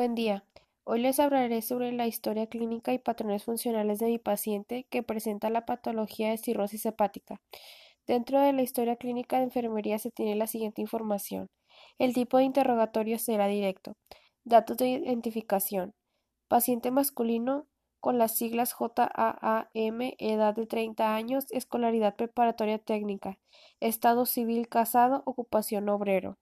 Buen día. Hoy les hablaré sobre la historia clínica y patrones funcionales de mi paciente que presenta la patología de cirrosis hepática. Dentro de la historia clínica de enfermería se tiene la siguiente información. El tipo de interrogatorio será directo. Datos de identificación. Paciente masculino con las siglas JAAM, edad de 30 años, escolaridad preparatoria técnica, estado civil casado, ocupación obrero.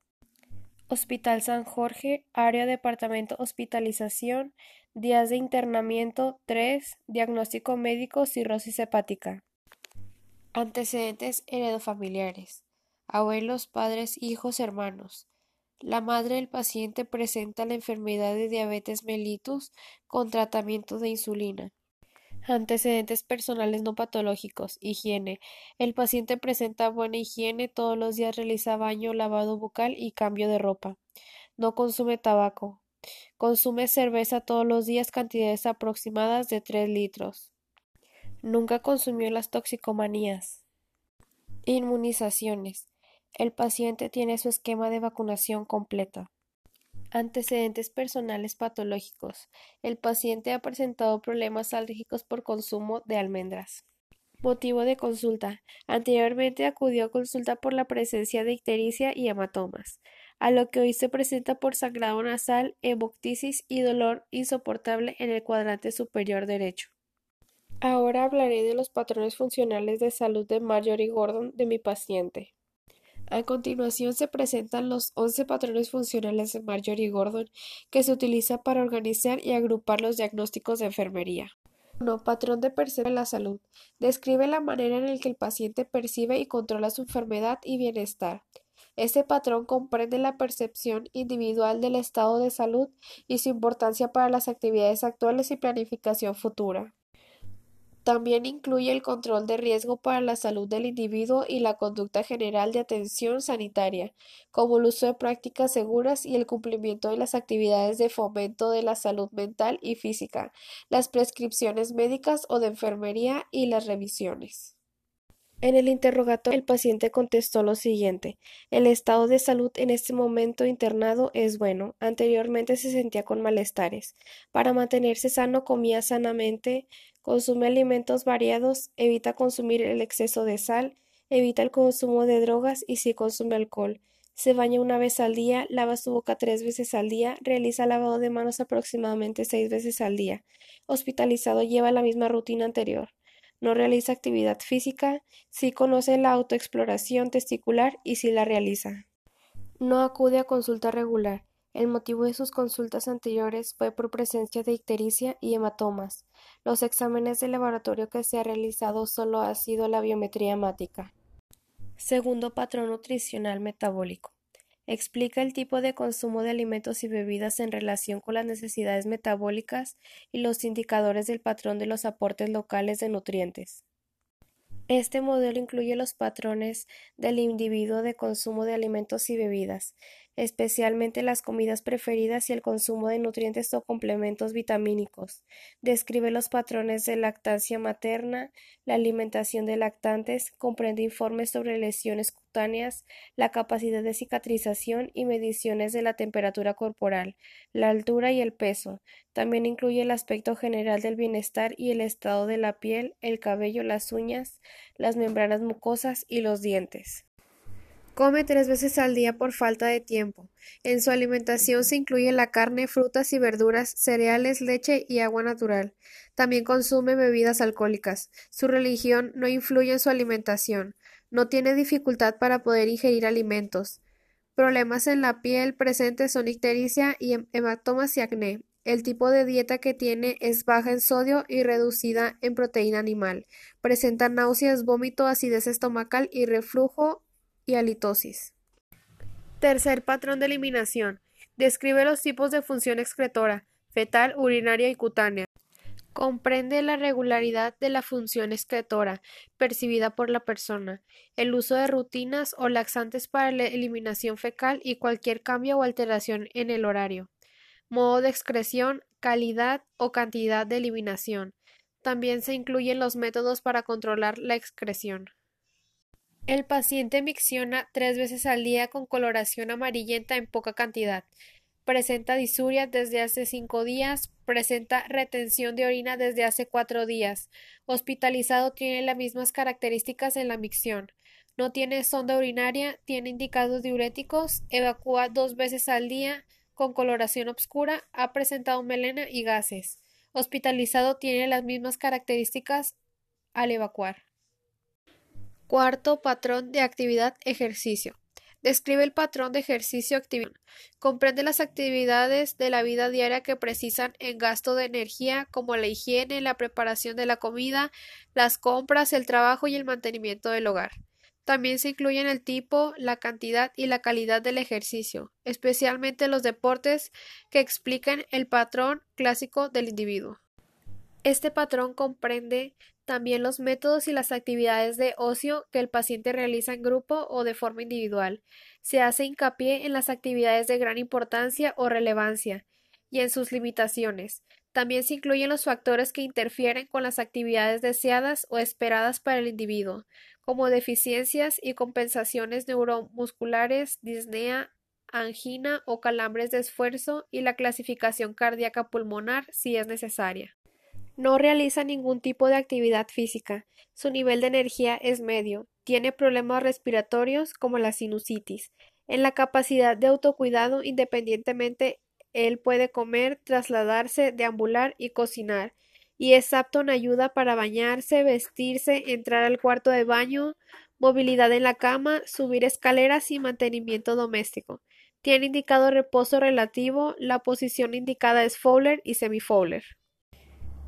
Hospital San Jorge, área departamento hospitalización, días de internamiento 3, diagnóstico médico cirrosis hepática. Antecedentes heredofamiliares. Abuelos, padres, hijos, hermanos. La madre del paciente presenta la enfermedad de diabetes mellitus con tratamiento de insulina. Antecedentes personales no patológicos. Higiene. El paciente presenta buena higiene, todos los días realiza baño, lavado bucal y cambio de ropa. No consume tabaco. Consume cerveza todos los días, cantidades aproximadas de 3 litros. Nunca consumió las toxicomanías. Inmunizaciones. El paciente tiene su esquema de vacunación completa. Antecedentes personales patológicos. El paciente ha presentado problemas alérgicos por consumo de almendras. Motivo de consulta. Anteriormente acudió a consulta por la presencia de ictericia y hematomas, a lo que hoy se presenta por sangrado nasal, hemoptisis y dolor insoportable en el cuadrante superior derecho. Ahora hablaré de los patrones funcionales de salud de Marjorie Gordon de mi paciente. A continuación se presentan los once patrones funcionales de Marjorie Gordon que se utiliza para organizar y agrupar los diagnósticos de enfermería. 1. Patrón de percepción de la salud. Describe la manera en la que el paciente percibe y controla su enfermedad y bienestar. Este patrón comprende la percepción individual del estado de salud y su importancia para las actividades actuales y planificación futura. También incluye el control de riesgo para la salud del individuo y la conducta general de atención sanitaria, como el uso de prácticas seguras y el cumplimiento de las actividades de fomento de la salud mental y física, las prescripciones médicas o de enfermería y las revisiones. En el interrogatorio, el paciente contestó lo siguiente: El estado de salud en este momento internado es bueno. Anteriormente se sentía con malestares. Para mantenerse sano comía sanamente, consume alimentos variados, evita consumir el exceso de sal, evita el consumo de drogas y si consume alcohol. Se baña una vez al día, lava su boca tres veces al día, realiza lavado de manos aproximadamente seis veces al día. Hospitalizado lleva la misma rutina anterior no realiza actividad física, sí conoce la autoexploración testicular y sí la realiza. No acude a consulta regular. El motivo de sus consultas anteriores fue por presencia de ictericia y hematomas. Los exámenes de laboratorio que se ha realizado solo ha sido la biometría hemática. Segundo patrón nutricional metabólico. Explica el tipo de consumo de alimentos y bebidas en relación con las necesidades metabólicas y los indicadores del patrón de los aportes locales de nutrientes. Este modelo incluye los patrones del individuo de consumo de alimentos y bebidas, especialmente las comidas preferidas y el consumo de nutrientes o complementos vitamínicos. Describe los patrones de lactancia materna, la alimentación de lactantes, comprende informes sobre lesiones cutáneas, la capacidad de cicatrización y mediciones de la temperatura corporal, la altura y el peso. También incluye el aspecto general del bienestar y el estado de la piel, el cabello, las uñas, las membranas mucosas y los dientes. Come tres veces al día por falta de tiempo. En su alimentación se incluye la carne, frutas y verduras, cereales, leche y agua natural. También consume bebidas alcohólicas. Su religión no influye en su alimentación. No tiene dificultad para poder ingerir alimentos. Problemas en la piel presentes son ictericia y hematomas y acné. El tipo de dieta que tiene es baja en sodio y reducida en proteína animal. Presenta náuseas, vómito, acidez estomacal y reflujo y halitosis. Tercer patrón de eliminación. Describe los tipos de función excretora, fetal, urinaria y cutánea. Comprende la regularidad de la función excretora percibida por la persona, el uso de rutinas o laxantes para la eliminación fecal y cualquier cambio o alteración en el horario. Modo de excreción, calidad o cantidad de eliminación. También se incluyen los métodos para controlar la excreción. El paciente micciona tres veces al día con coloración amarillenta en poca cantidad. presenta disuria desde hace cinco días, presenta retención de orina desde hace cuatro días, hospitalizado tiene las mismas características en la micción, no tiene sonda urinaria, tiene indicados diuréticos, evacúa dos veces al día, con coloración oscura, ha presentado melena y gases. Hospitalizado tiene las mismas características al evacuar. Cuarto patrón de actividad ejercicio. Describe el patrón de ejercicio-actividad. Comprende las actividades de la vida diaria que precisan en gasto de energía, como la higiene, la preparación de la comida, las compras, el trabajo y el mantenimiento del hogar. También se incluyen el tipo, la cantidad y la calidad del ejercicio, especialmente los deportes que explican el patrón clásico del individuo. Este patrón comprende también los métodos y las actividades de ocio que el paciente realiza en grupo o de forma individual. Se hace hincapié en las actividades de gran importancia o relevancia y en sus limitaciones. También se incluyen los factores que interfieren con las actividades deseadas o esperadas para el individuo, como deficiencias y compensaciones neuromusculares, disnea, angina o calambres de esfuerzo y la clasificación cardíaca pulmonar si es necesaria. No realiza ningún tipo de actividad física. Su nivel de energía es medio. Tiene problemas respiratorios como la sinusitis. En la capacidad de autocuidado independientemente él puede comer, trasladarse, deambular y cocinar y es apto en ayuda para bañarse, vestirse, entrar al cuarto de baño, movilidad en la cama, subir escaleras y mantenimiento doméstico. Tiene indicado reposo relativo, la posición indicada es Fowler y semi-Fowler.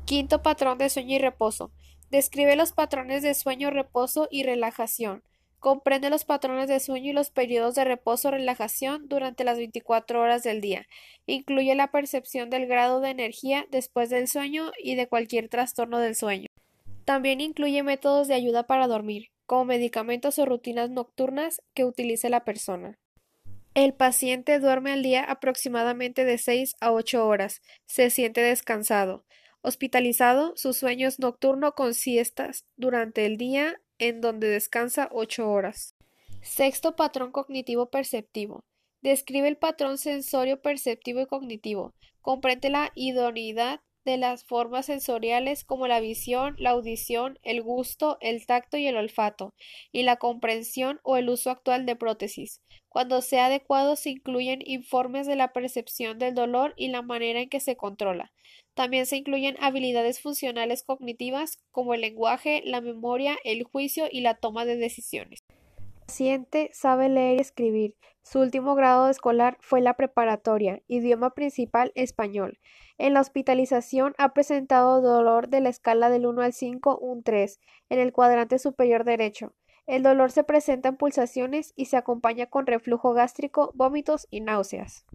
Quinto patrón de sueño y reposo. Describe los patrones de sueño, reposo y relajación. Comprende los patrones de sueño y los periodos de reposo-relajación durante las 24 horas del día. Incluye la percepción del grado de energía después del sueño y de cualquier trastorno del sueño. También incluye métodos de ayuda para dormir, como medicamentos o rutinas nocturnas que utilice la persona. El paciente duerme al día aproximadamente de 6 a 8 horas. Se siente descansado. Hospitalizado, su sueño es nocturno con siestas durante el día en donde descansa ocho horas. Sexto patrón cognitivo perceptivo. Describe el patrón sensorio perceptivo y cognitivo. Comprende la idoneidad de las formas sensoriales como la visión, la audición, el gusto, el tacto y el olfato, y la comprensión o el uso actual de prótesis. Cuando sea adecuado se incluyen informes de la percepción del dolor y la manera en que se controla. También se incluyen habilidades funcionales cognitivas como el lenguaje, la memoria, el juicio y la toma de decisiones. Paciente sabe leer y escribir. Su último grado escolar fue la preparatoria, idioma principal español. En la hospitalización ha presentado dolor de la escala del 1 al 5, un 3, en el cuadrante superior derecho. El dolor se presenta en pulsaciones y se acompaña con reflujo gástrico, vómitos y náuseas.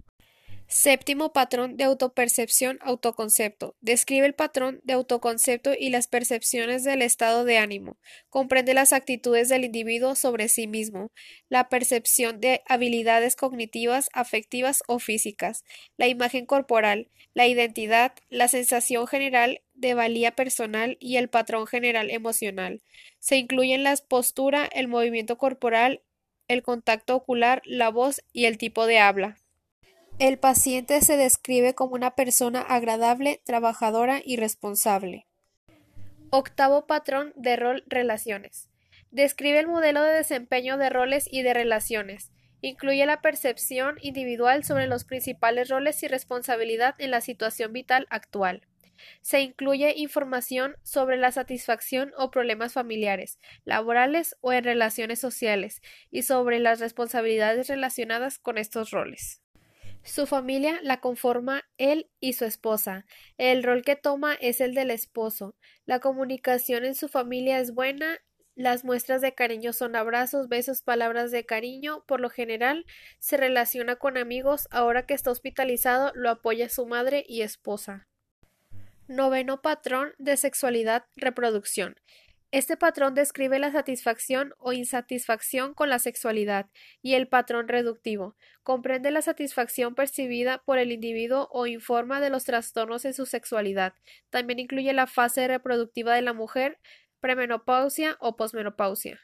Séptimo patrón de autopercepción autoconcepto. Describe el patrón de autoconcepto y las percepciones del estado de ánimo. Comprende las actitudes del individuo sobre sí mismo, la percepción de habilidades cognitivas, afectivas o físicas, la imagen corporal, la identidad, la sensación general de valía personal y el patrón general emocional. Se incluyen la postura, el movimiento corporal, el contacto ocular, la voz y el tipo de habla. El paciente se describe como una persona agradable, trabajadora y responsable. Octavo patrón de rol relaciones. Describe el modelo de desempeño de roles y de relaciones. Incluye la percepción individual sobre los principales roles y responsabilidad en la situación vital actual. Se incluye información sobre la satisfacción o problemas familiares, laborales o en relaciones sociales, y sobre las responsabilidades relacionadas con estos roles. Su familia la conforma él y su esposa. El rol que toma es el del esposo. La comunicación en su familia es buena. Las muestras de cariño son abrazos, besos, palabras de cariño. Por lo general, se relaciona con amigos. Ahora que está hospitalizado, lo apoya su madre y esposa. Noveno patrón de sexualidad reproducción. Este patrón describe la satisfacción o insatisfacción con la sexualidad y el patrón reductivo. Comprende la satisfacción percibida por el individuo o informa de los trastornos en su sexualidad. También incluye la fase reproductiva de la mujer, premenopausia o posmenopausia.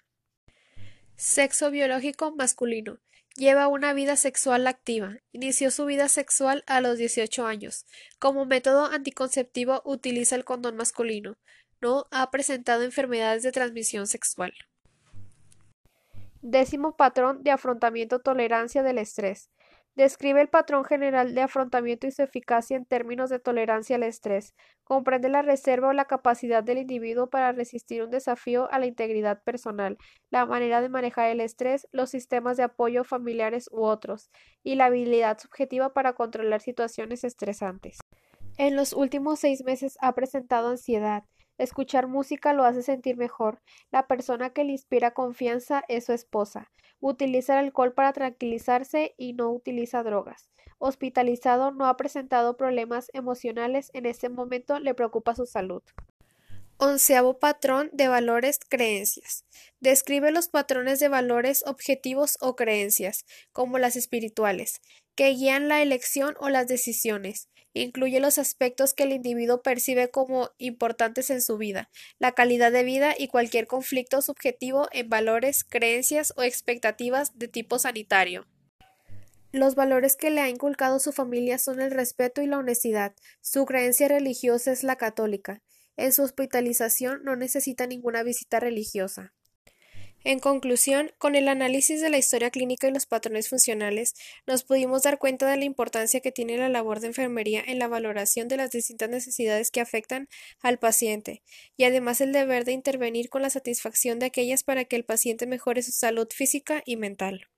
Sexo biológico masculino. Lleva una vida sexual activa. Inició su vida sexual a los 18 años. Como método anticonceptivo utiliza el condón masculino. No ha presentado enfermedades de transmisión sexual. Décimo patrón de afrontamiento tolerancia del estrés. Describe el patrón general de afrontamiento y su eficacia en términos de tolerancia al estrés. Comprende la reserva o la capacidad del individuo para resistir un desafío a la integridad personal, la manera de manejar el estrés, los sistemas de apoyo familiares u otros, y la habilidad subjetiva para controlar situaciones estresantes. En los últimos seis meses ha presentado ansiedad. Escuchar música lo hace sentir mejor. La persona que le inspira confianza es su esposa. Utiliza el alcohol para tranquilizarse y no utiliza drogas. Hospitalizado, no ha presentado problemas emocionales. En este momento le preocupa su salud. Onceavo patrón de valores creencias. Describe los patrones de valores objetivos o creencias, como las espirituales, que guían la elección o las decisiones. Incluye los aspectos que el individuo percibe como importantes en su vida, la calidad de vida y cualquier conflicto subjetivo en valores, creencias o expectativas de tipo sanitario. Los valores que le ha inculcado su familia son el respeto y la honestidad. Su creencia religiosa es la católica. En su hospitalización no necesita ninguna visita religiosa. En conclusión, con el análisis de la historia clínica y los patrones funcionales, nos pudimos dar cuenta de la importancia que tiene la labor de enfermería en la valoración de las distintas necesidades que afectan al paciente, y además el deber de intervenir con la satisfacción de aquellas para que el paciente mejore su salud física y mental.